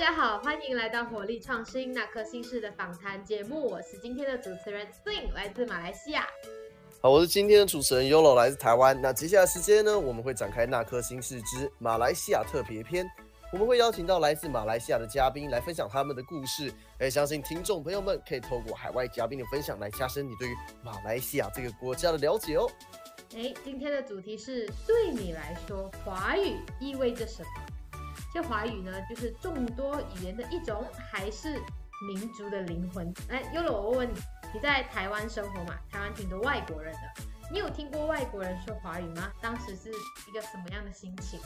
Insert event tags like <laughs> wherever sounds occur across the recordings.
家好，欢迎来到火力创新那颗心事的访谈节目，我是今天的主持人 Sing，来自马来西亚。好，我是今天的主持人 Yolo，来自台湾。那接下来时间呢，我们会展开那颗心事之马来西亚特别篇，我们会邀请到来自马来西亚的嘉宾来分享他们的故事。也相信听众朋友们可以透过海外嘉宾的分享来加深你对于马来西亚这个国家的了解哦。哎，今天的主题是对你来说，华语意味着什么？这华语呢，就是众多语言的一种，还是民族的灵魂？哎，优乐，我问你，你在台湾生活嘛？台湾挺多外国人的，你有听过外国人说华语吗？当时是一个什么样的心情？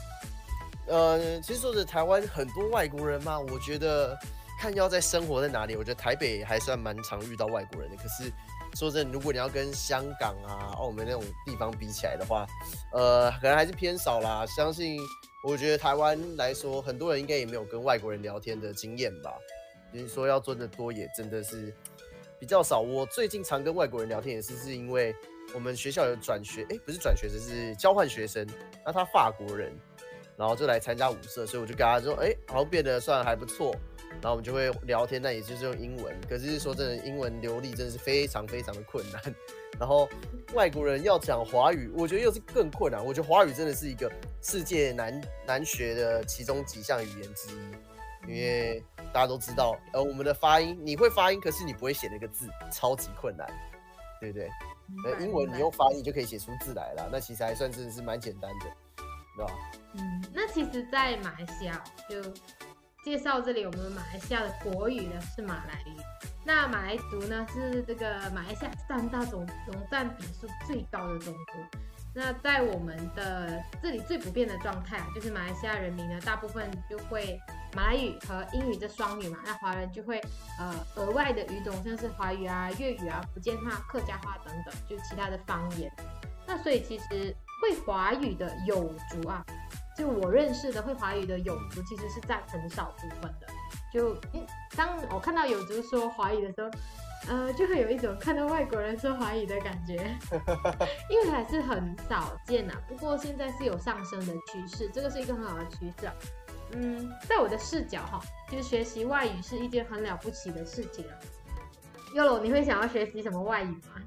呃，其实说着台湾很多外国人嘛，我觉得看要在生活在哪里，我觉得台北还算蛮常遇到外国人的。可是说真的，如果你要跟香港啊、澳门那种地方比起来的话，呃，可能还是偏少啦。相信。我觉得台湾来说，很多人应该也没有跟外国人聊天的经验吧。就是说要赚的多，也真的是比较少。我最近常跟外国人聊天，也是是因为我们学校有转学，哎，不是转学生，是交换学生。那他法国人，然后就来参加舞社，所以我就跟他说，哎，好像变得算还不错。然后我们就会聊天，那也就是用英文。可是说真的，英文流利真的是非常非常的困难。然后外国人要讲华语，我觉得又是更困难。我觉得华语真的是一个世界难难学的其中几项语言之一，因为大家都知道，呃，我们的发音你会发音，可是你不会写那个字，超级困难，对不对？呃，英文你用发音就可以写出字来了，那其实还算真的是蛮简单的，对吧？嗯，那其实，在马来西亚就介绍这里，我们马来西亚的国语呢是马来语。那马来族呢，是这个马来西亚三大种总占比数最高的种族。那在我们的这里最不变的状态啊，就是马来西亚人民呢，大部分就会马来语和英语这双语嘛。那华人就会呃额外的语种，像是华语啊、粤语啊、福建话、客家话等等，就其他的方言。那所以其实会华语的有族啊，就我认识的会华语的有族，其实是占很少部分的。就当我看到有族说华语的时候，呃，就会有一种看到外国人说华语的感觉，<laughs> 因为还是很少见呐。不过现在是有上升的趋势，这个是一个很好的趋势。嗯，在我的视角哈，就是学习外语是一件很了不起的事情啊。Yolo，你会想要学习什么外语吗？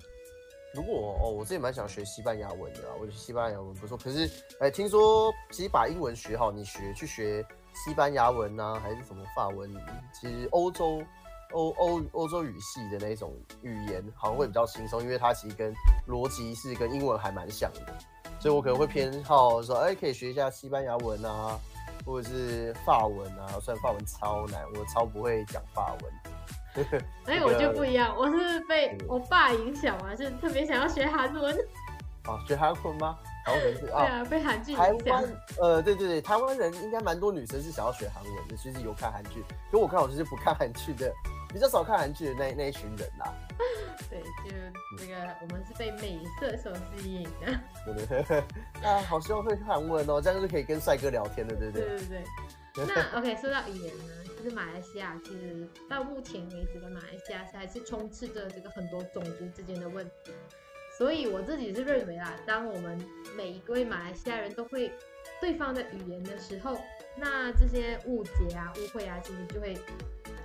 如果哦，我自己蛮想学西班牙文的，我觉得西班牙文不错。可是，哎，听说其实把英文学好，你学去学。西班牙文呐，还是什么法文？其实欧洲、欧欧欧洲语系的那种语言，好像会比较轻松，因为它其实跟逻辑是跟英文还蛮像的，所以我可能会偏好说，哎，可以学一下西班牙文啊，或者是法文啊。虽然法文超难，我超不会讲法文。<laughs> 哎，我就不一样，我是被我爸影响嘛，是特别想要学韩文。啊，学韩文吗？台湾人是啊，被韩剧台湾呃，对对对，台湾人应该蛮多女生是想要学韩文的，其实有看韩剧。可我看我就是不看韩剧的，比较少看韩剧的那那一群人啦。<laughs> 对，就这个我们是被美色所吸引的。对对对，啊，好希望会韩文哦，这样就可以跟帅哥聊天的，对不对？对对对。那 <laughs> OK，说到语言呢，就是马来西亚其实到目前为止的马来西亚还是充斥着这个很多种族之间的问题。所以我自己是认为啦，当我们每一位马来西亚人都会对方的语言的时候，那这些误解啊、误会啊，其实就会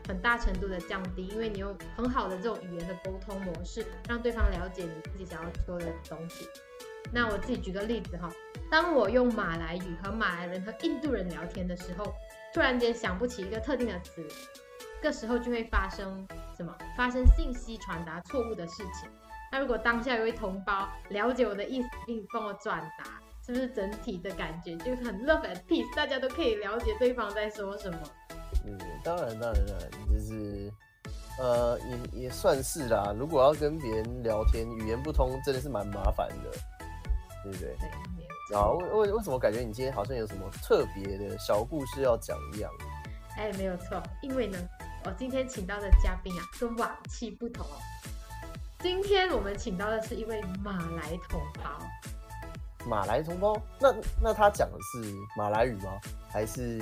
很大程度的降低，因为你用很好的这种语言的沟通模式，让对方了解你自己想要说的东西。那我自己举个例子哈，当我用马来语和马来人和印度人聊天的时候，突然间想不起一个特定的词，这时候就会发生什么？发生信息传达错误的事情。那如果当下有位同胞了解我的意思，并帮我转达，是不是整体的感觉就很 love and peace？大家都可以了解对方在说什么。嗯，当然，当然，当然，就是，呃，也也算是啦。如果要跟别人聊天，语言不通，真的是蛮麻烦的，对不对？对。啊，为为为什么感觉你今天好像有什么特别的小故事要讲一样？哎，没有错，因为呢，我今天请到的嘉宾啊，跟往期不同哦。今天我们请到的是一位马来同胞。马来同胞？那那他讲的是马来语吗？还是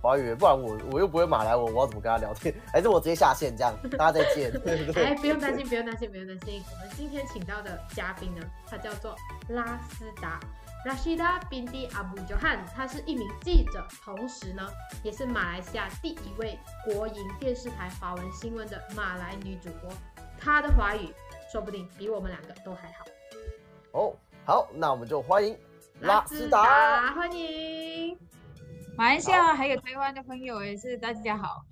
华语？不然我我又不会马来文，我要怎么跟他聊天？<laughs> 还是我直接下线这样？<laughs> 大家再见。<laughs> 哎，不用担心，不用担心，不用担心。我们今天请到的嘉宾呢，他叫做拉斯达，Rashida Binti Abu Johan，他是一名记者，同时呢，也是马来西亚第一位国营电视台华文新闻的马来女主播。她的华语说不定比我们两个都还好。哦，好，那我们就欢迎拉斯达，欢迎马来西亚还有台湾的朋友也是大家好。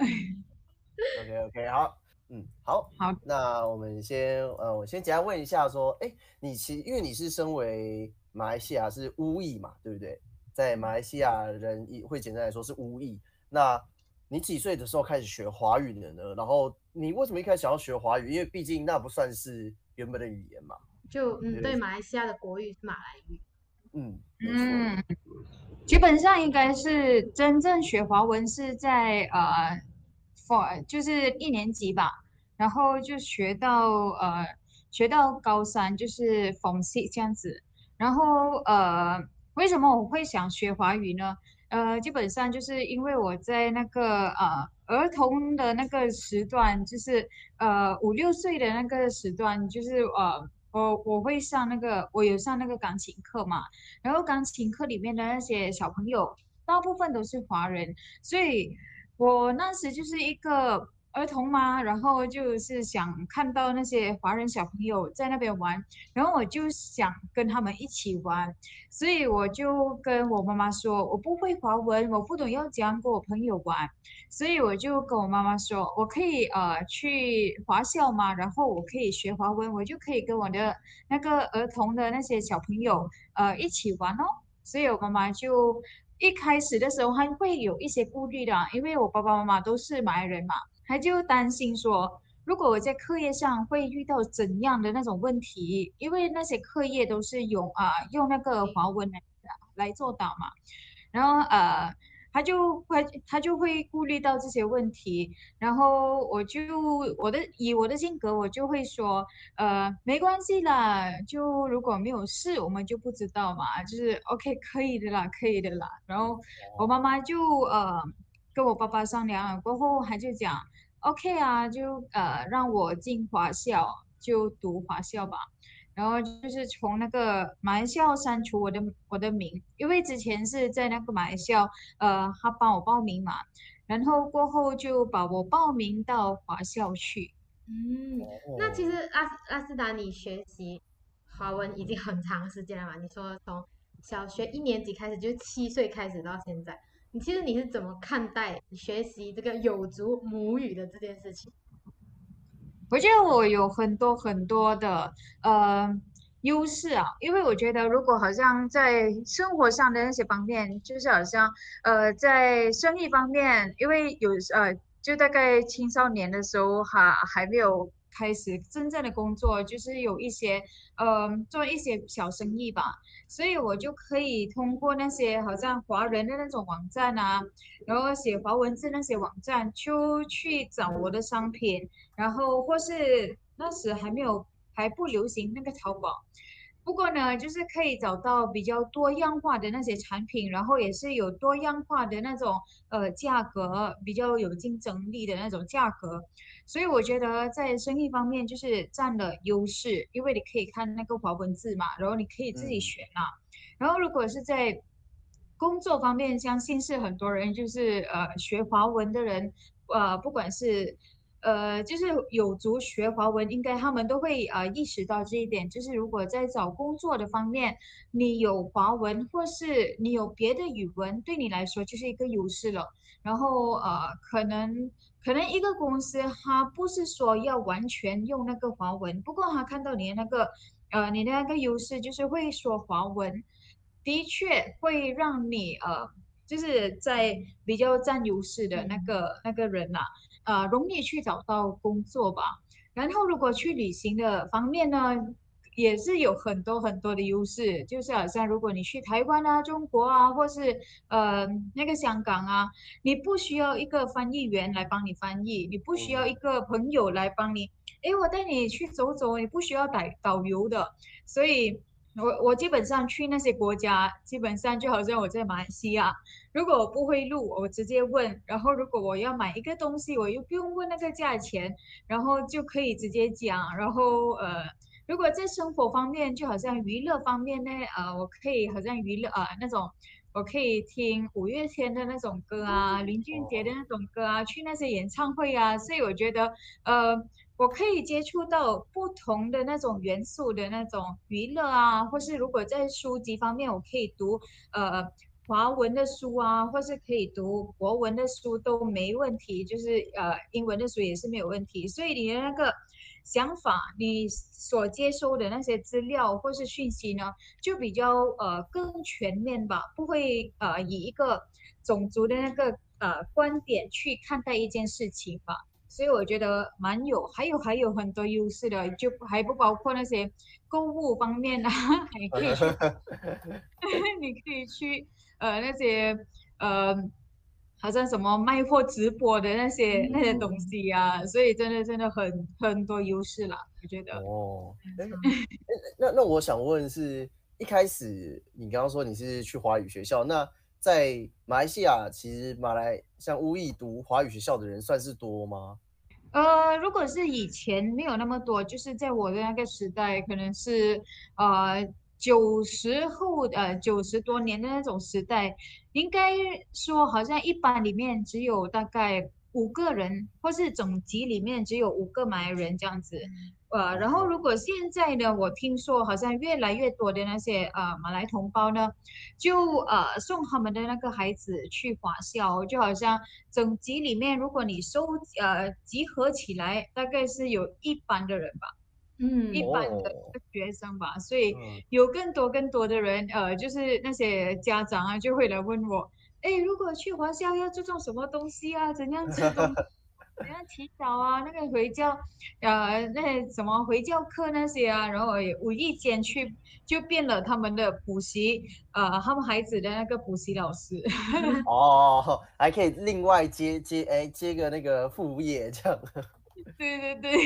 OK OK，好，嗯，好，好，那我们先呃，我先简单问一下，说，哎，你其因为你是身为马来西亚是巫裔嘛，对不对？在马来西亚人会简单来说是巫裔。那你几岁的时候开始学华语的呢？然后你为什么一开始想要学华语？因为毕竟那不算是原本的语言嘛。就嗯，对，马来西亚的国语是马来语。嗯嗯，基本上应该是真正学华文是在呃，for。就是一年级吧，然后就学到呃学到高三，就是缝隙这样子。然后呃，为什么我会想学华语呢？呃，基本上就是因为我在那个呃儿童的那个时段，就是呃五六岁的那个时段，就是呃我我会上那个我有上那个钢琴课嘛，然后钢琴课里面的那些小朋友大部分都是华人，所以。我那时就是一个儿童嘛，然后就是想看到那些华人小朋友在那边玩，然后我就想跟他们一起玩，所以我就跟我妈妈说，我不会华文，我不懂要怎样跟我朋友玩，所以我就跟我妈妈说，我可以呃去华校嘛，然后我可以学华文，我就可以跟我的那个儿童的那些小朋友呃一起玩哦，所以我妈妈就。一开始的时候还会有一些顾虑的，因为我爸爸妈妈都是马来人嘛，他就担心说，如果我在课业上会遇到怎样的那种问题，因为那些课业都是用啊用那个华文来来做导嘛，然后呃。他就会他就会顾虑到这些问题，然后我就我的以我的性格，我就会说，呃，没关系啦，就如果没有事，我们就不知道嘛，就是 OK 可以的啦，可以的啦。然后我妈妈就呃跟我爸爸商量了过后，他就讲 OK 啊，就呃让我进华校，就读华校吧。然后就是从那个马来西亚删除我的我的名，因为之前是在那个马来西亚，呃，他帮我报名嘛，然后过后就把我报名到华校去。嗯，那其实阿阿斯达，你学习华文已经很长时间了嘛？你说从小学一年级开始，就七岁开始到现在，其实你是怎么看待学习这个有族母语的这件事情？我觉得我有很多很多的呃优势啊，因为我觉得如果好像在生活上的那些方面，就是好像呃在生意方面，因为有呃就大概青少年的时候哈还没有。开始真正的工作就是有一些，呃，做一些小生意吧，所以我就可以通过那些好像华人的那种网站啊，然后写华文字那些网站，就去找我的商品，然后或是那时还没有还不流行那个淘宝。不过呢，就是可以找到比较多样化的那些产品，然后也是有多样化的那种呃价格，比较有竞争力的那种价格。所以我觉得在生意方面就是占了优势，因为你可以看那个华文字嘛，然后你可以自己选啊。然后如果是在工作方面，相信是很多人就是呃学华文的人，呃不管是。呃，就是有族学华文，应该他们都会呃意识到这一点。就是如果在找工作的方面，你有华文或是你有别的语文，对你来说就是一个优势了。然后呃，可能可能一个公司它不是说要完全用那个华文，不过他看到你的那个呃你的那个优势，就是会说华文，的确会让你呃就是在比较占优势的那个那个人呐。呃，容易去找到工作吧。然后，如果去旅行的方面呢，也是有很多很多的优势。就是好像如果你去台湾啊、中国啊，或是呃那个香港啊，你不需要一个翻译员来帮你翻译，你不需要一个朋友来帮你。哎，我带你去走走，你不需要导导游的。所以。我我基本上去那些国家，基本上就好像我在马来西亚，如果我不会录，我直接问。然后如果我要买一个东西，我又不用问那个价钱，然后就可以直接讲。然后呃，如果在生活方面，就好像娱乐方面呢，呃，我可以好像娱乐呃那种，我可以听五月天的那种歌啊，林俊杰的那种歌啊，去那些演唱会啊，所以我觉得呃。我可以接触到不同的那种元素的那种娱乐啊，或是如果在书籍方面，我可以读呃华文的书啊，或是可以读国文的书都没问题，就是呃英文的书也是没有问题。所以你的那个想法，你所接收的那些资料或是讯息呢，就比较呃更全面吧，不会呃以一个种族的那个呃观点去看待一件事情吧。所以我觉得蛮有，还有还有很多优势的，就还不包括那些购物方面啊，<laughs> 还可以去，<laughs> 你可以去呃那些呃，好像什么卖货直播的那些那些东西啊，所以真的真的很很多优势啦，我觉得。哦，那那我想问是，一开始你刚刚说你是去华语学校，那在马来西亚，其实马来像乌裔读华语学校的人算是多吗？呃，如果是以前没有那么多，就是在我的那个时代，可能是呃九十后呃九十多年的那种时代，应该说好像一般里面只有大概五个人，或是总集里面只有五个马来人这样子。呃，然后如果现在呢，我听说好像越来越多的那些呃马来同胞呢，就呃送他们的那个孩子去华校，就好像整集里面，如果你收呃集合起来，大概是有一班的人吧，嗯，一班的学生吧，所以有更多更多的人，呃，就是那些家长啊，就会来问我，哎，如果去华校要注重什么东西啊，怎样子东？怎样洗澡啊？那个回教，呃，那什么回教课那些啊，然后也无意间去就变了他们的补习，呃，他们孩子的那个补习老师。<laughs> 哦，还可以另外接接哎接个那个副业这样。对 <laughs> 对对。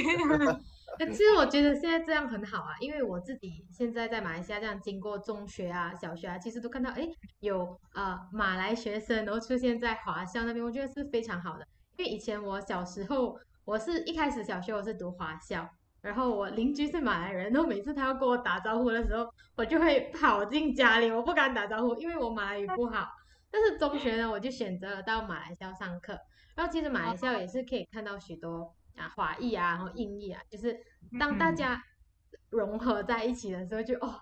其实 <laughs> 我觉得现在这样很好啊，因为我自己现在在马来西亚这样经过中学啊、小学啊，其实都看到哎有呃马来学生然后出现在华校那边，我觉得是非常好的。因为以前我小时候，我是一开始小学我是读华校，然后我邻居是马来人，然后每次他要跟我打招呼的时候，我就会 <laughs> 跑进家里，我不敢打招呼，因为我马来语不好。但是中学呢，我就选择了到马来校上课，然后其实马来校也是可以看到许多啊华裔啊，然后印裔啊，就是当大家融合在一起的时候，就哦，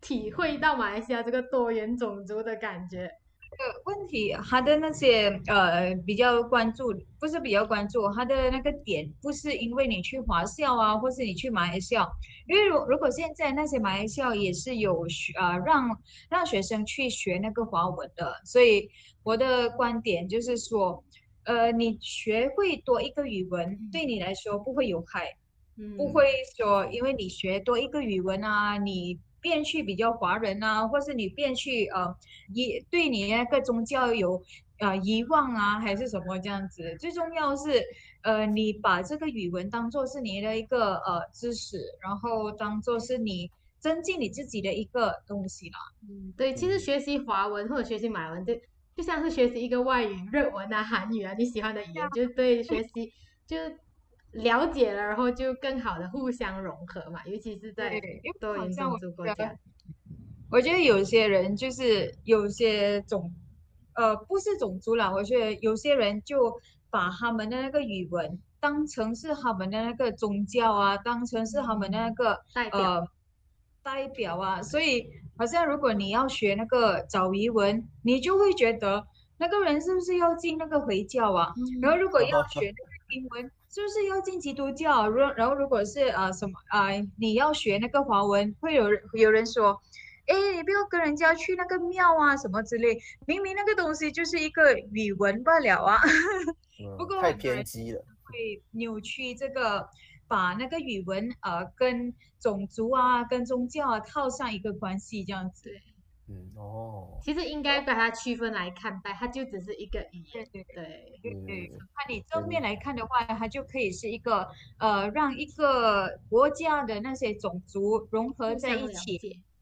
体会到马来西亚这个多元种族的感觉。个问题，他的那些呃比较关注，不是比较关注他的那个点，不是因为你去华校啊，或是你去马来校，因为如如果现在那些马来校也是有学呃让让学生去学那个华文的，所以我的观点就是说，呃，你学会多一个语文对你来说不会有害，不会说因为你学多一个语文啊，你。变去比较华人啊，或是你变去呃，遗对你那个宗教有呃遗忘啊，还是什么这样子？最重要是呃，你把这个语文当做是你的一个呃知识，然后当做是你增进你自己的一个东西啦。嗯，对，其实学习华文或者学习马来文，就就像是学习一个外语，日文啊、韩语啊，你喜欢的语言，就对学习就。了解了，然后就更好的互相融合嘛，尤其是在多元种族国家。我觉得有些人就是有些种，呃，不是种族啦，我觉得有些人就把他们的那个语文当成是他们的那个宗教啊，当成是他们的那个代表代表啊，所以好像如果你要学那个早语文，你就会觉得那个人是不是要进那个回教啊？然后如果要学那个英文。是不是要进基督教？如然后如果是呃什么啊，你要学那个华文，会有人有人说，哎，你不要跟人家去那个庙啊什么之类，明明那个东西就是一个语文罢了啊。<laughs> 不过太偏激了，会扭曲这个，把那个语文呃跟种族啊、跟宗教啊套上一个关系这样子。嗯哦，其实应该把它区分来看待，它就只是一个语言。对对对对，看你正面来看的话，它就可以是一个呃，让一个国家的那些种族融合在一起。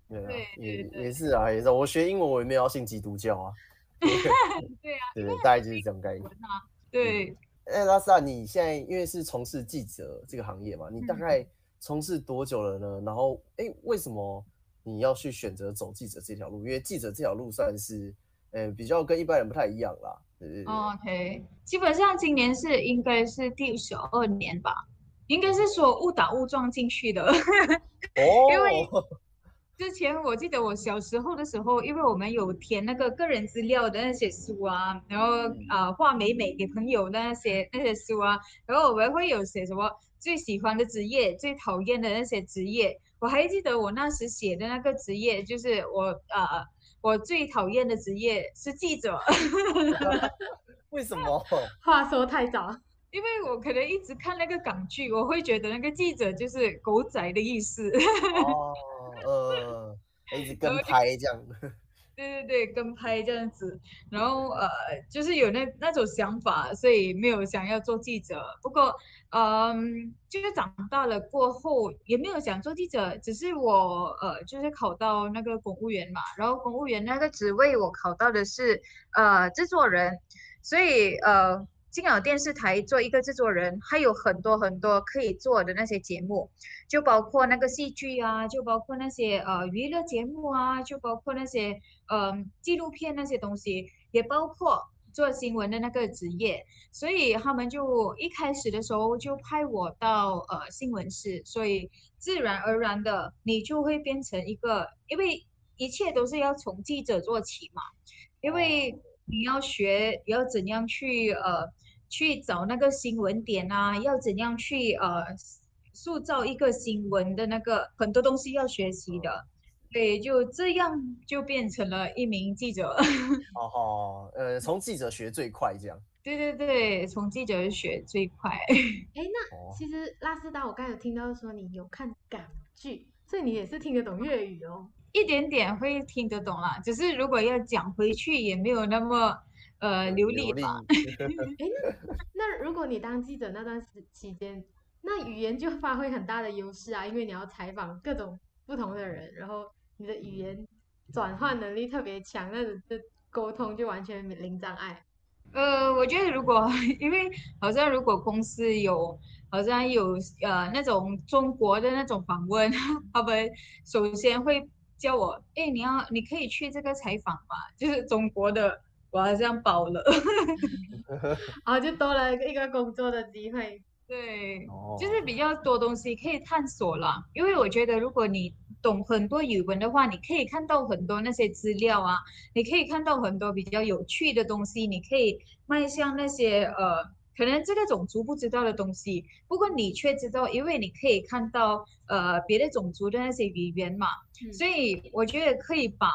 对对也也是啊，也是。我学英文，我也没有信基督教啊。<laughs> 对啊，对对，大概就是这种概念。对。哎，拉萨，你现在因为是从事记者这个行业嘛，你大概从事多久了呢？然后，哎，为什么你要去选择走记者这条路？因为记者这条路算是，呃，比较跟一般人不太一样啦。OK，基本上今年是应该是第十二年吧，应该是说误打误撞进去的。<laughs> 哦，因 <laughs> 为之前我记得我小时候的时候，因为我们有填那个个人资料的那些书啊，然后啊画美美给朋友的那些那些书啊，然后我们会有写什么最喜欢的职业、最讨厌的那些职业。我还记得我那时写的那个职业，就是我呃。我最讨厌的职业是记者，为什么？话说太早，因为我可能一直看那个港剧，我会觉得那个记者就是狗仔的意思。哦，呃，一直跟拍这样。对对对，跟拍这样子，然后呃，就是有那那种想法，所以没有想要做记者。不过，嗯，就是长大了过后也没有想做记者，只是我呃，就是考到那个公务员嘛，然后公务员那个职位我考到的是呃制作人，所以呃。金鸟电视台做一个制作人，还有很多很多可以做的那些节目，就包括那个戏剧啊，就包括那些呃娱乐节目啊，就包括那些呃纪录片那些东西，也包括做新闻的那个职业。所以他们就一开始的时候就派我到呃新闻室，所以自然而然的你就会变成一个，因为一切都是要从记者做起嘛，因为。你要学要怎样去呃去找那个新闻点啊，要怎样去呃塑造一个新闻的那个很多东西要学习的，对，就这样就变成了一名记者。<laughs> 哦吼，呃，从记者学最快这样。对对对，从记者学最快。<laughs> 哎，那其实拉斯达，我刚才有听到说你有看港剧，所以你也是听得懂粤语哦。一点点会听得懂啦，只是如果要讲回去也没有那么呃流利吧。<laughs> 哎，那如果你当记者那段时期间，那语言就发挥很大的优势啊，因为你要采访各种不同的人，然后你的语言转换能力特别强，那这沟通就完全零障碍。呃，我觉得如果 <laughs> 因为好像如果公司有好像有呃那种中国的那种访问，<laughs> 他们首先会。叫我哎，你要你可以去这个采访嘛？就是 <laughs> 中国的，我好像包了，<laughs> 啊，就多了一个工作的机会。对，就是比较多东西可以探索了。因为我觉得，如果你懂很多语文的话，你可以看到很多那些资料啊，你可以看到很多比较有趣的东西，你可以迈向那些呃。可能这个种族不知道的东西，不过你却知道，因为你可以看到呃别的种族的那些语言嘛，所以我觉得可以把。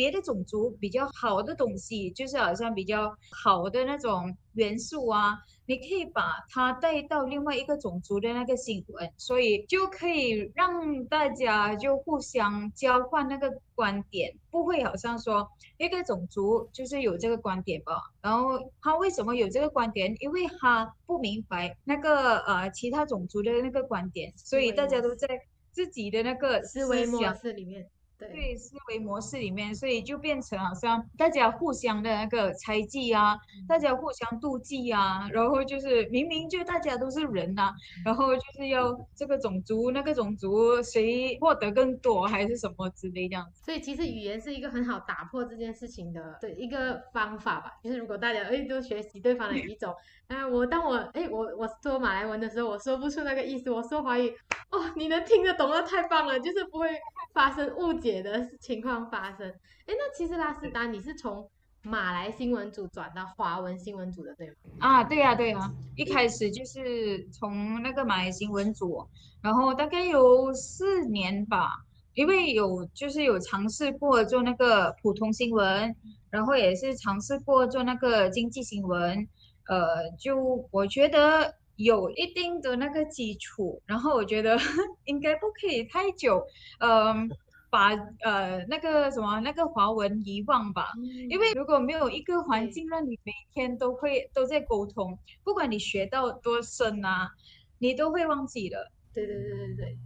别的种族比较好的东西，就是好像比较好的那种元素啊，你可以把它带到另外一个种族的那个新闻，所以就可以让大家就互相交换那个观点，不会好像说一个种族就是有这个观点吧，然后他为什么有这个观点？因为他不明白那个呃其他种族的那个观点，所以大家都在自己的那个思维模式里面。对思维模式里面，所以就变成好像大家互相的那个猜忌啊，大家互相妒忌啊，然后就是明明就大家都是人呐，然后就是要这个种族那个种族谁获得更多还是什么之类这样子。所以其实语言是一个很好打破这件事情的的一个方法吧。就是如果大家哎都学习对方的语种，哎我当我哎我我说马来文的时候，我说不出那个意思，我说华语哦你能听得懂那太棒了，就是不会发生误解。的情况发生，哎，那其实拉斯达你是从马来新闻组转到华文新闻组的，对吗？啊，对呀，对呀，一开始就是从那个马来新闻组，然后大概有四年吧，因为有就是有尝试过做那个普通新闻，然后也是尝试过做那个经济新闻，呃，就我觉得有一定的那个基础，然后我觉得 <laughs> 应该不可以太久，嗯。把呃那个什么那个华文遗忘吧，因为如果没有一个环境让你每天都会都在沟通，不管你学到多深啊，你都会忘记的。对对对对对。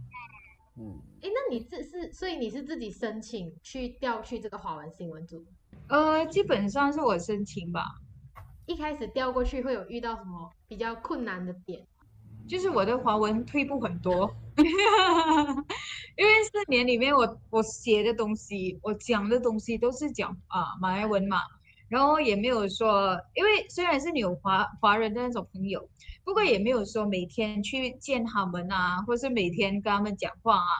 嗯。哎，那你这是所以你是自己申请去调去这个华文新闻组？呃，基本上是我申请吧。一开始调过去会有遇到什么比较困难的点？就是我的华文退步很多。<laughs> 因为四年里面我我写的东西，我讲的东西都是讲啊马来文嘛，然后也没有说，因为虽然是你有华华人的那种朋友，不过也没有说每天去见他们啊，或是每天跟他们讲话啊，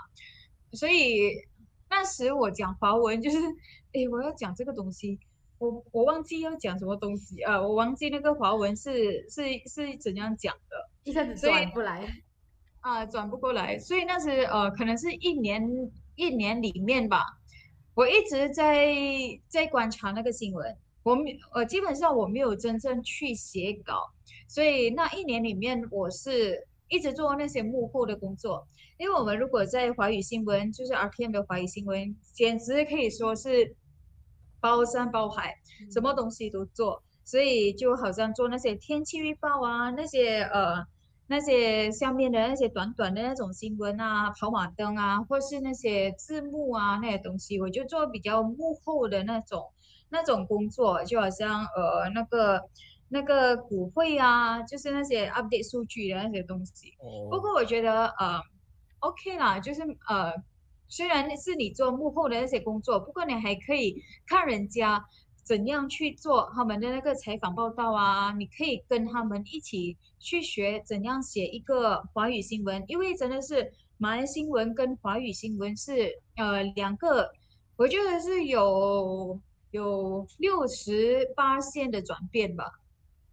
所以那时我讲华文就是，哎，我要讲这个东西。我我忘记要讲什么东西啊，我忘记那个华文是是是怎样讲的，一下子转不来啊，转不过来，所以那时呃，可能是一年一年里面吧，我一直在在观察那个新闻，我没呃基本上我没有真正去写稿，所以那一年里面我是一直做那些幕后的工作，因为我们如果在华语新闻，就是 RPM 的华语新闻，简直可以说是。包山包海，什么东西都做，所以就好像做那些天气预报啊，那些呃那些下面的那些短短的那种新闻啊，跑马灯啊，或是那些字幕啊那些东西，我就做比较幕后的那种那种工作，就好像呃那个那个股会啊，就是那些 update 数据的那些东西。不过我觉得呃 OK 啦，就是呃。虽然是你做幕后的那些工作，不过你还可以看人家怎样去做他们的那个采访报道啊，你可以跟他们一起去学怎样写一个华语新闻，因为真的是马来新闻跟华语新闻是呃两个，我觉得是有有六十八线的转变吧，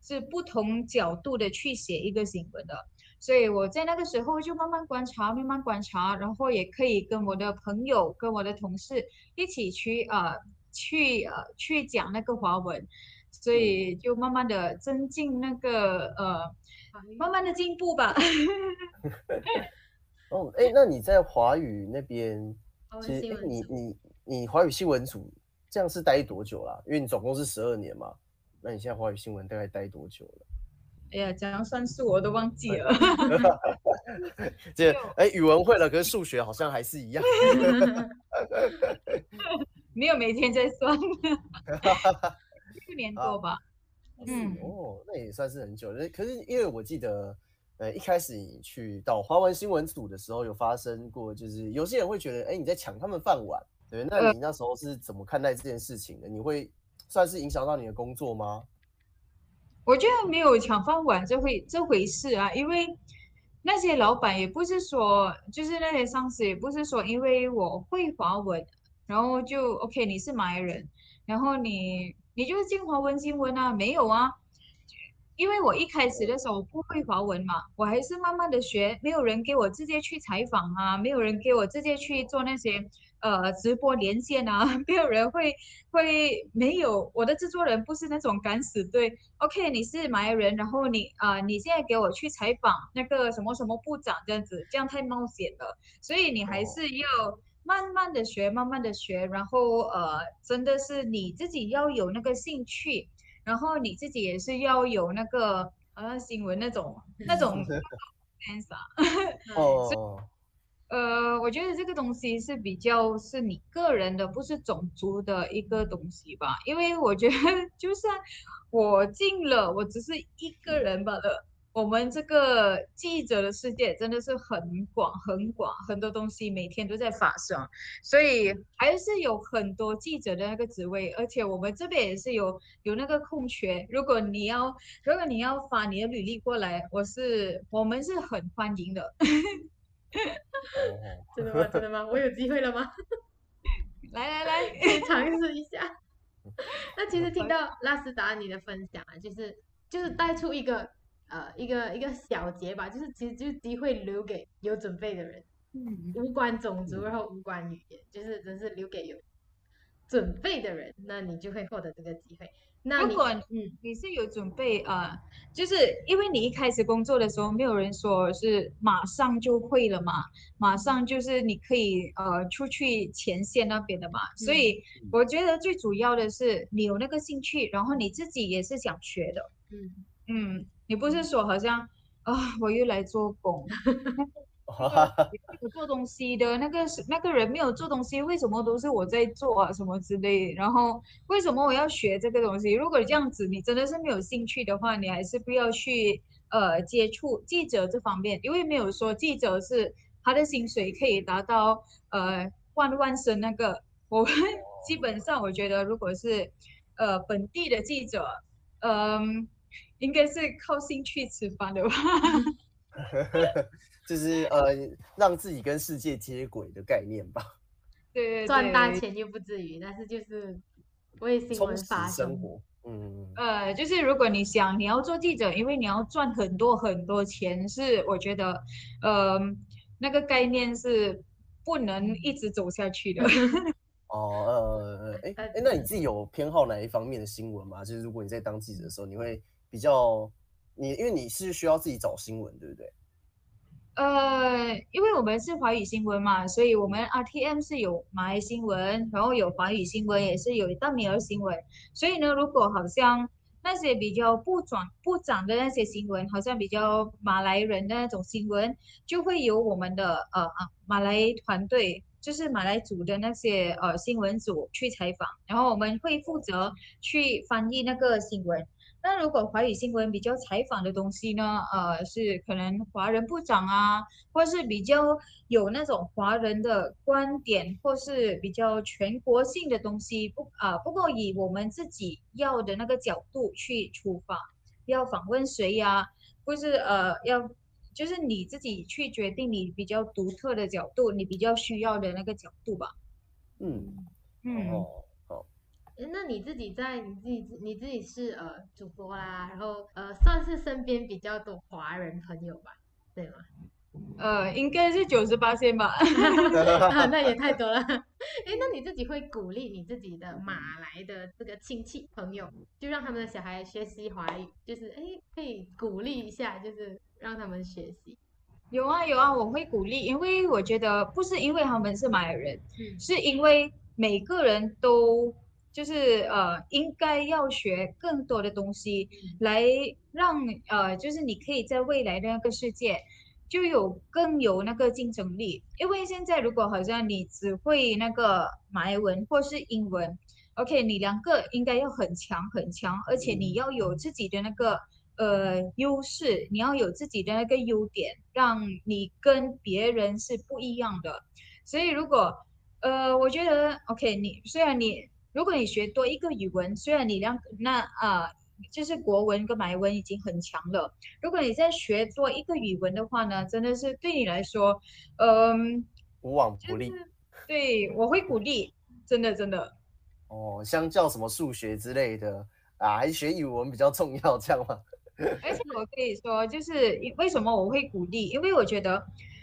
是不同角度的去写一个新闻的。所以我在那个时候就慢慢观察，慢慢观察，然后也可以跟我的朋友、跟我的同事一起去呃去呃去讲那个华文，所以就慢慢的增进那个呃慢慢的进步吧。<laughs> <laughs> 哦，哎，那你在华语那边，其实你你你华语新闻组这样是待多久了？因为你总共是十二年嘛，那你现在华语新闻大概待多久了？哎呀，怎样算数我都忘记了。<laughs> 这哎，语文会了，可是数学好像还是一样。没有每天在算。<laughs> 一年多吧。嗯。哦，那也算是很久了。可是因为我记得，呃，一开始你去到华文新闻组的时候，有发生过，就是有些人会觉得，哎，你在抢他们饭碗。对，那你那时候是怎么看待这件事情的？你会算是影响到你的工作吗？我觉得没有抢饭碗这回这回事啊，因为那些老板也不是说，就是那些上司也不是说，因为我会华文，然后就 OK，你是马来人，然后你你就是进华文新闻啊，没有啊，因为我一开始的时候不会华文嘛，我还是慢慢的学，没有人给我直接去采访啊，没有人给我直接去做那些。呃，直播连线啊，<laughs> 没有人会会没有我的制作人不是那种敢死队。OK，你是马来人，然后你啊，你现在给我去采访那个什么什么部长这样子，这样太冒险了。所以你还是要慢慢的学，慢慢的学，然后呃，真的是你自己要有那个兴趣，然后你自己也是要有那个好像新闻那种那种 <laughs> sense 啊。哦。<laughs> 呃，我觉得这个东西是比较是你个人的，不是种族的一个东西吧。因为我觉得，就算我进了，我只是一个人罢了。我们这个记者的世界真的是很广很广，很多东西每天都在发生，所以还是有很多记者的那个职位，而且我们这边也是有有那个空缺。如果你要，如果你要发你的履历过来，我是我们是很欢迎的。真的吗？真的吗？我有机会了吗？来 <laughs> 来来，尝试一下。<laughs> 那其实听到拉斯达你的分享啊，就是就是带出一个呃一个一个小节吧，就是其实就是机会留给有准备的人，嗯，无关种族，然后无关语言，就是真是留给有准备的人，那你就会获得这个机会。那如果嗯。你是有准备啊，就是因为你一开始工作的时候，没有人说是马上就会了嘛，马上就是你可以呃出去前线那边的嘛，所以我觉得最主要的是你有那个兴趣，然后你自己也是想学的，嗯。嗯，你不是说好像啊我又来做工。<laughs> 有做东西的那个是那个人没有做东西，为什么都是我在做啊？什么之类？然后为什么我要学这个东西？如果这样子，你真的是没有兴趣的话，你还是不要去呃接触记者这方面，因为没有说记者是他的薪水可以达到呃万万升那个。我们 <laughs> 基本上我觉得，如果是呃本地的记者，嗯，应该是靠兴趣吃饭的吧。<laughs> 就是呃，让自己跟世界接轨的概念吧。<laughs> 对，赚大钱又不至于，但是就是为新闻发生活。嗯，呃，就是如果你想你要做记者，因为你要赚很多很多钱，是我觉得，呃，那个概念是不能一直走下去的。<laughs> 哦，呃，哎哎，那你自己有偏好哪一方面的新闻吗？就是如果你在当记者的时候，你会比较你，因为你是需要自己找新闻，对不对？呃，因为我们是华语新闻嘛，所以我们 RTM 是有马来新闻，然后有华语新闻，也是有大米尔新闻。所以呢，如果好像那些比较不转不涨的那些新闻，好像比较马来人的那种新闻，就会由我们的呃马来团队，就是马来组的那些呃新闻组去采访，然后我们会负责去翻译那个新闻。那如果华语新闻比较采访的东西呢？呃，是可能华人部长啊，或是比较有那种华人的观点，或是比较全国性的东西，不啊，不过以我们自己要的那个角度去出发，要访问谁呀？或是呃，要就是你自己去决定你比较独特的角度，你比较需要的那个角度吧。嗯嗯。那你自己在你自己你自己是呃主播啦，然后呃算是身边比较多华人朋友吧，对吗？呃，应该是九十八线吧。<laughs> <laughs> 那也太多了。哎，那你自己会鼓励你自己的马来的这个亲戚朋友，就让他们的小孩学习华语，就是哎可以鼓励一下，就是让他们学习。有啊有啊，我会鼓励，因为我觉得不是因为他们是马来人，是因为每个人都。就是呃，应该要学更多的东西，来让呃，就是你可以在未来的那个世界就有更有那个竞争力。因为现在如果好像你只会那个马来文或是英文，OK，你两个应该要很强很强，而且你要有自己的那个呃优势，你要有自己的那个优点，让你跟别人是不一样的。所以如果呃，我觉得 OK，你虽然你。如果你学多一个语文，虽然你两那啊，就是国文跟埋文已经很强了。如果你再学多一个语文的话呢，真的是对你来说，嗯，无往不利。对，我会鼓励，真的真的。哦，相较什么数学之类的啊，还是学语文比较重要，这样吗？<laughs> 而且我可以说，就是为什么我会鼓励，因为我觉得。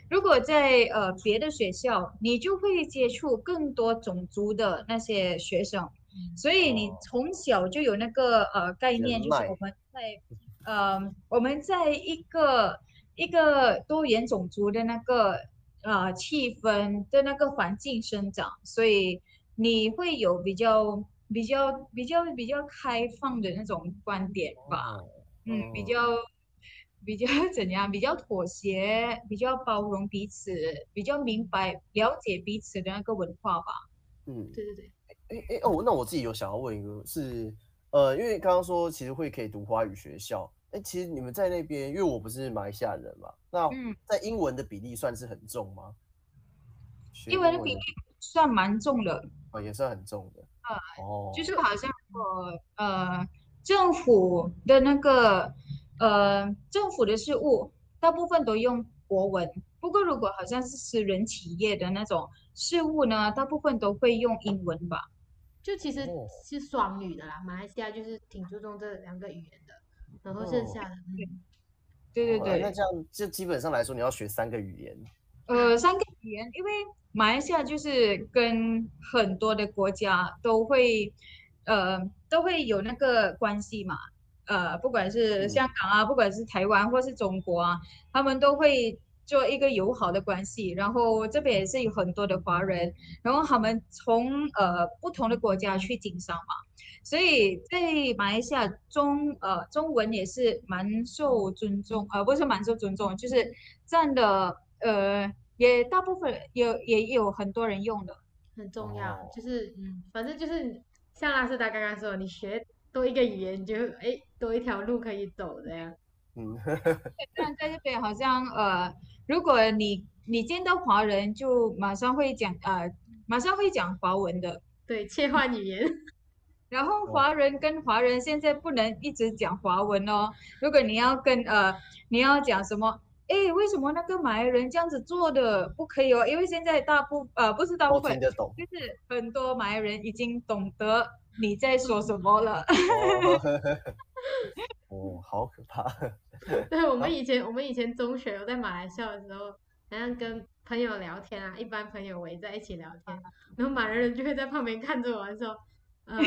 如果在呃别的学校，你就会接触更多种族的那些学生，所以你从小就有那个呃概念，就是我们在呃我们在一个一个多元种族的那个呃气氛的那个环境生长，所以你会有比较比较比较比较开放的那种观点吧，嗯，比较。比较 <laughs> 怎样？比较妥协，比较包容彼此，比较明白了解彼此的那个文化吧。嗯，对对对。哎哎哦，那我自己有想要问一个，是呃，因为刚刚说其实会可以读华语学校，哎，其实你们在那边，因为我不是马来西亚人嘛，那在英文的比例算是很重吗？英文的比例算蛮重的。哦，也算很重的。啊，哦，就是好像我呃政府的那个。呃，政府的事务大部分都用国文，不过如果好像是私人企业的那种事务呢，大部分都会用英文吧。就其实是双语的啦，马来西亚就是挺注重这两个语言的，然后剩下的，对对对。那这样就基本上来说，你要学三个语言。呃，三个语言，因为马来西亚就是跟很多的国家都会，呃，都会有那个关系嘛。呃，不管是香港啊，不管是台湾或是中国啊，他们都会做一个友好的关系。然后这边也是有很多的华人，然后他们从呃不同的国家去经商嘛，所以在马来西亚中呃中文也是蛮受尊重，呃不是蛮受尊重，就是占的呃也大部分有也有很多人用的，很重要。就是嗯，反正就是像拉斯达刚刚说，你学。多一个语言就哎多一条路可以走的呀。嗯，<laughs> 但在这边好像呃，如果你你见到华人，就马上会讲呃，马上会讲华文的。对，切换语言。<laughs> 然后华人跟华人现在不能一直讲华文哦。如果你要跟呃，你要讲什么？哎，为什么那个马来人这样子做的不可以哦？因为现在大部呃不是大部分，就是很多马来人已经懂得你在说什么了。<laughs> <laughs> 哦，好可怕。<laughs> 对我们以前，我们以前中学有在马来西亚的时候，好像跟朋友聊天啊，一般朋友围在一起聊天，然后马来人就会在旁边看着我说。嗯，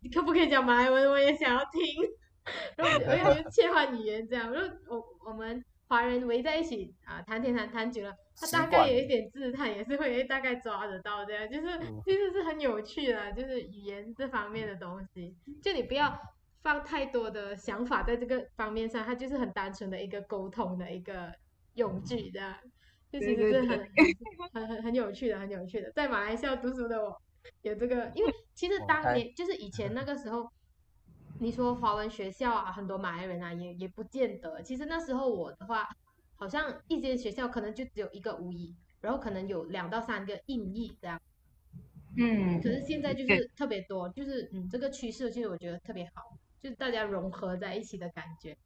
你可不可以讲马来文？我也想要听。然后我也就切换语言这样。然后我我们华人围在一起啊，谈天谈谈久了，他大概有一点字，他也是会大概抓得到这样。就是其实是很有趣的，就是语言这方面的东西。就你不要放太多的想法在这个方面上，它就是很单纯的一个沟通的一个用具这样。就其实是很 <laughs> 很很很有趣的，很有趣的。在马来西亚读书的我。有这个，因为其实当年就是以前那个时候，你说华文学校啊，很多马来人啊，也也不见得。其实那时候我的话，好像一间学校可能就只有一个无裔，然后可能有两到三个印裔这样。嗯。可是现在就是特别多，就是嗯，这个趋势其实我觉得特别好，就是大家融合在一起的感觉。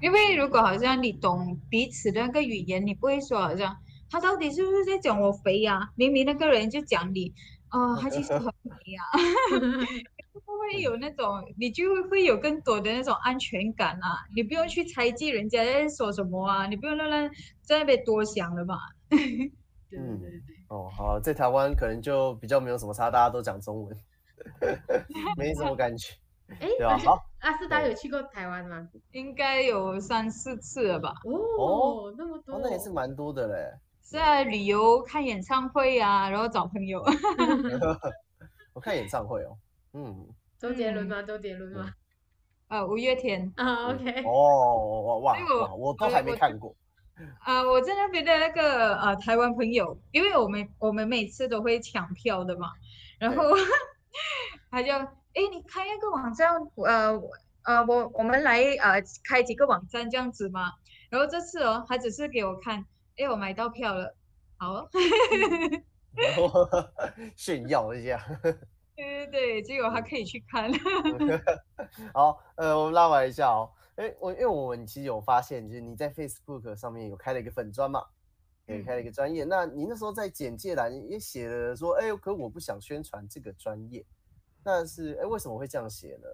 因为如果好像你懂彼此的那个语言，你不会说好像他到底是不是在讲我肥呀？明明那个人就讲你。哦，他其实很肥呀，不 <laughs> 会有那种，你就会有更多的那种安全感啊，你不用去猜忌人家在说什么啊，你不用乱乱在那边多想了嘛。<laughs> 嗯，哦，好，在台湾可能就比较没有什么差，大家都讲中文，<laughs> 没什么感觉。<laughs> 哎，对吧？好，阿斯达有去过台湾吗？应该有三四次了吧？哦，那么多，那也是蛮多的嘞。在旅游看演唱会啊，然后找朋友。我看演唱会哦，嗯，周杰伦吗？周杰伦吗？呃，五月天啊，OK。<laughs> 哦，哇哇，我都还没看过。啊，我在那边的那个呃台湾朋友，因为我们我们每次都会抢票的嘛，然后 <laughs> 他就哎，你开一个网站，呃呃，我我们来呃开几个网站这样子嘛，然后这次哦，他只是给我看。哎，我买到票了，好，<laughs> 炫耀一下。对对对，结果他可以去看。<laughs> 好，呃，我们拉完一下哦。哎，我因为我们其实有发现，就是你在 Facebook 上面有开了一个粉专嘛，也开了一个专业。那你那时候在简介栏也写了说，哎，可我不想宣传这个专业。但是，哎，为什么会这样写呢？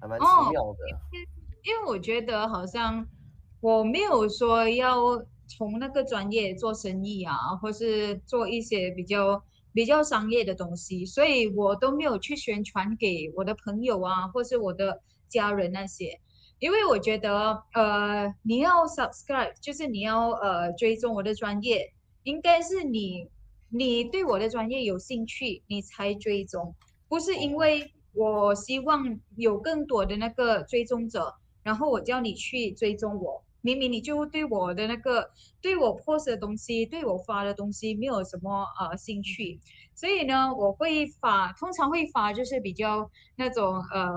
还蛮奇妙的。因为我觉得好像我没有说要。从那个专业做生意啊，或是做一些比较比较商业的东西，所以我都没有去宣传给我的朋友啊，或是我的家人那些，因为我觉得，呃，你要 subscribe，就是你要呃追踪我的专业，应该是你你对我的专业有兴趣，你才追踪，不是因为我希望有更多的那个追踪者，然后我叫你去追踪我。明明你就对我的那个对我 post 的东西，对我发的东西没有什么呃兴趣，所以呢，我会发，通常会发就是比较那种呃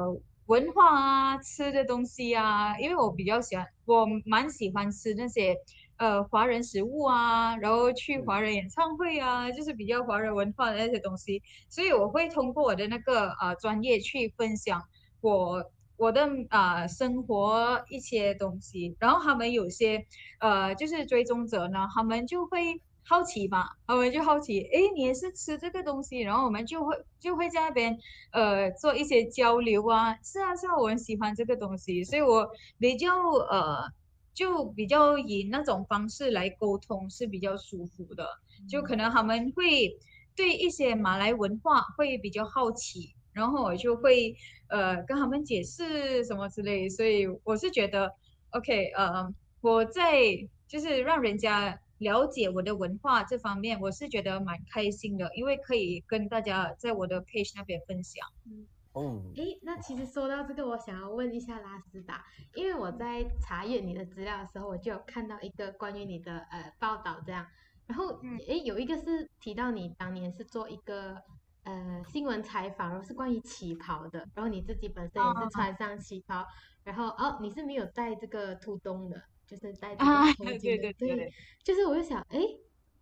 文化啊，吃的东西啊，因为我比较喜欢，我蛮喜欢吃那些呃华人食物啊，然后去华人演唱会啊，就是比较华人文化的那些东西，所以我会通过我的那个呃专业去分享我。我的啊生活一些东西，然后他们有些呃就是追踪者呢，他们就会好奇嘛，他们就好奇，哎，你也是吃这个东西，然后我们就会就会在那边呃做一些交流啊，是啊是啊，我很喜欢这个东西，所以我比较呃就比较以那种方式来沟通是比较舒服的，就可能他们会对一些马来文化会比较好奇。然后我就会呃跟他们解释什么之类，所以我是觉得，OK，呃，我在就是让人家了解我的文化这方面，我是觉得蛮开心的，因为可以跟大家在我的 page 那边分享。嗯，哦，哎，那其实说到这个，我想要问一下拉斯达，因为我在查阅你的资料的时候，我就有看到一个关于你的呃报道这样，然后哎有一个是提到你当年是做一个。呃新闻采访，然后是关于旗袍的，然后你自己本身也是穿上旗袍，然后哦你是没有戴这个兔冬的，就是戴这个啊，头巾的，对对。就是我就想，哎，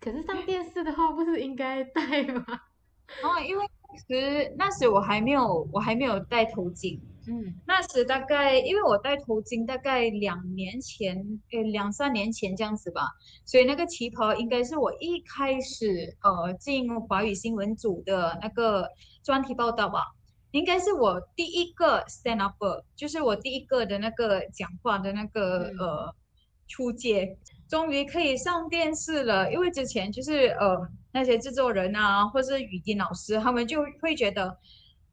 可是上电视的话不是应该戴吗？哦，因为那时那时我还没有我还没有戴头巾，嗯。那时大概因为我戴头巾大概两年前，呃两三年前这样子吧，所以那个旗袍应该是我一开始呃进华语新闻组的那个专题报道吧，应该是我第一个 stand up，就是我第一个的那个讲话的那个嗯。呃出街，终于可以上电视了，因为之前就是呃那些制作人啊，或是语音老师，他们就会觉得，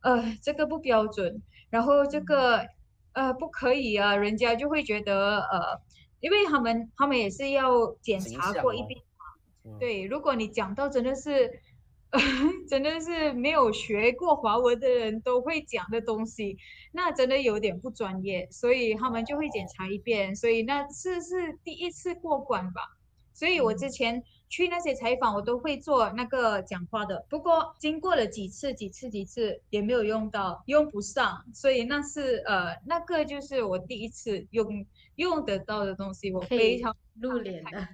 呃这个不标准。然后这个呃不可以啊，人家就会觉得呃，因为他们他们也是要检查过一遍，嗯，对，如果你讲到真的是，呃，<laughs> 真的是没有学过华文的人都会讲的东西，那真的有点不专业，所以他们就会检查一遍，所以那次是第一次过关吧。所以我之前去那些采访，我都会做那个讲话的。不过经过了几次、几次、几次，也没有用到，用不上。所以那是呃，那个就是我第一次用用得到的东西，我非常露脸的。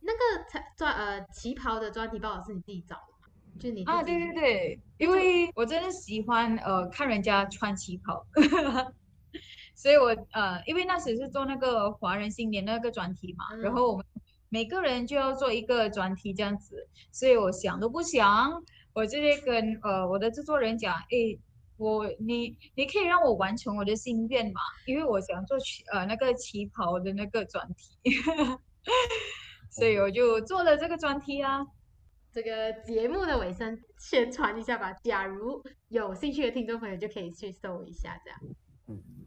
那个才专呃旗袍的专题报道是你自己找的吗？就你啊，对对对，因为我真的喜欢呃看人家穿旗袍，<laughs> 所以我呃因为那时是做那个华人新年那个专题嘛，然嗯后我们每个人就要做一个专题这样子，所以我想都不想，我直接跟呃我的制作人讲，诶，我你你可以让我完成我的心愿嘛，因为我想做旗呃那个旗袍的那个专题，<laughs> 所以我就做了这个专题啊。这个节目的尾声宣传一下吧。假如有兴趣的听众朋友就可以去搜一下，这样。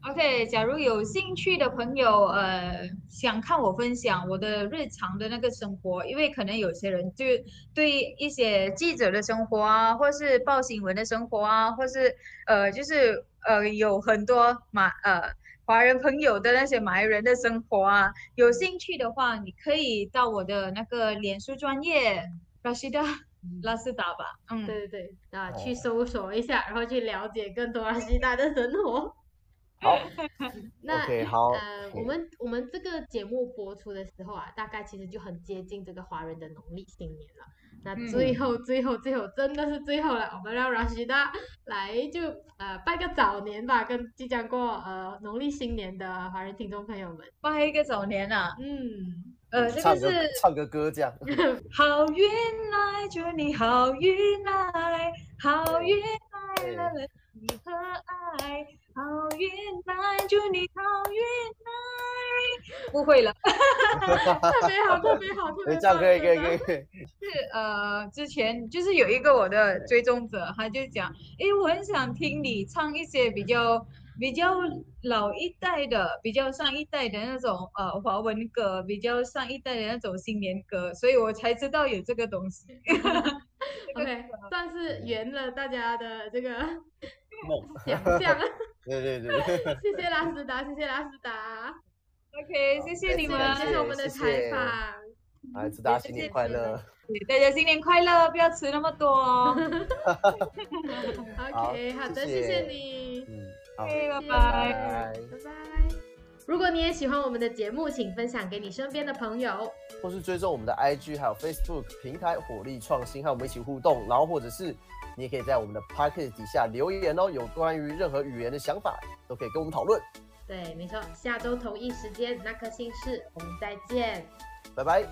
OK，假如有兴趣的朋友，呃，想看我分享我的日常的那个生活，因为可能有些人就对一些记者的生活啊，或是报新闻的生活啊，或是呃，就是呃，有很多马呃华人朋友的那些马来人的生活啊，有兴趣的话，你可以到我的那个脸书专业拉西达拉斯达吧，嗯，对对对，啊，去哦。搜索一下，然后去了解更多阿西达的生活。好，<laughs> 那 OK，好呃，我们我们这个节目播出的时候啊，大概其实就很接近这个华人的农历新年了。那嗯最后、最后最后真的是最后了，我们让拉西达来就呃拜个早年吧，跟即将过呃农历新年的华人听众朋友们。拜一个早年啊，嗯，呃，这个个是。唱个歌这样，<laughs> 好运来，祝你好运来，好运来了你和爱，好运来，祝你好运来。不会了，<laughs> 特别好，特别好，特别对，这样棒可以可以可以，是呃，之前就是有一个我的追踪者，他就讲，诶，我很想听你唱一些比较比较老一代的、比较上一代的那种呃华文歌，比较上一代的那种新年歌，所以我才知道有这个东西。OK，算是圆了大家的这个梦，<laughs> 想象。<laughs> 对对对对，谢谢拉斯达，谢谢拉斯达，OK，谢谢你们，谢谢我们的谢采谢访。来祝大家新年快乐，<laughs> 大家新年快乐，不要吃那么多哦。OK，好的，谢谢你，嗯，好，OK，拜。拜。拜拜。如果你也喜欢我们的节目，请分享给你身边的朋友。或是追踪我们的 IG 还有 Facebook 平台火力创新，和我们一起互动。然后或者是你也可以在我们的 p o c k e t 底下留言哦，有关于任何语言的想法都可以跟我们讨论。对，没错，下周同一时间那颗星事，我们再见。拜拜。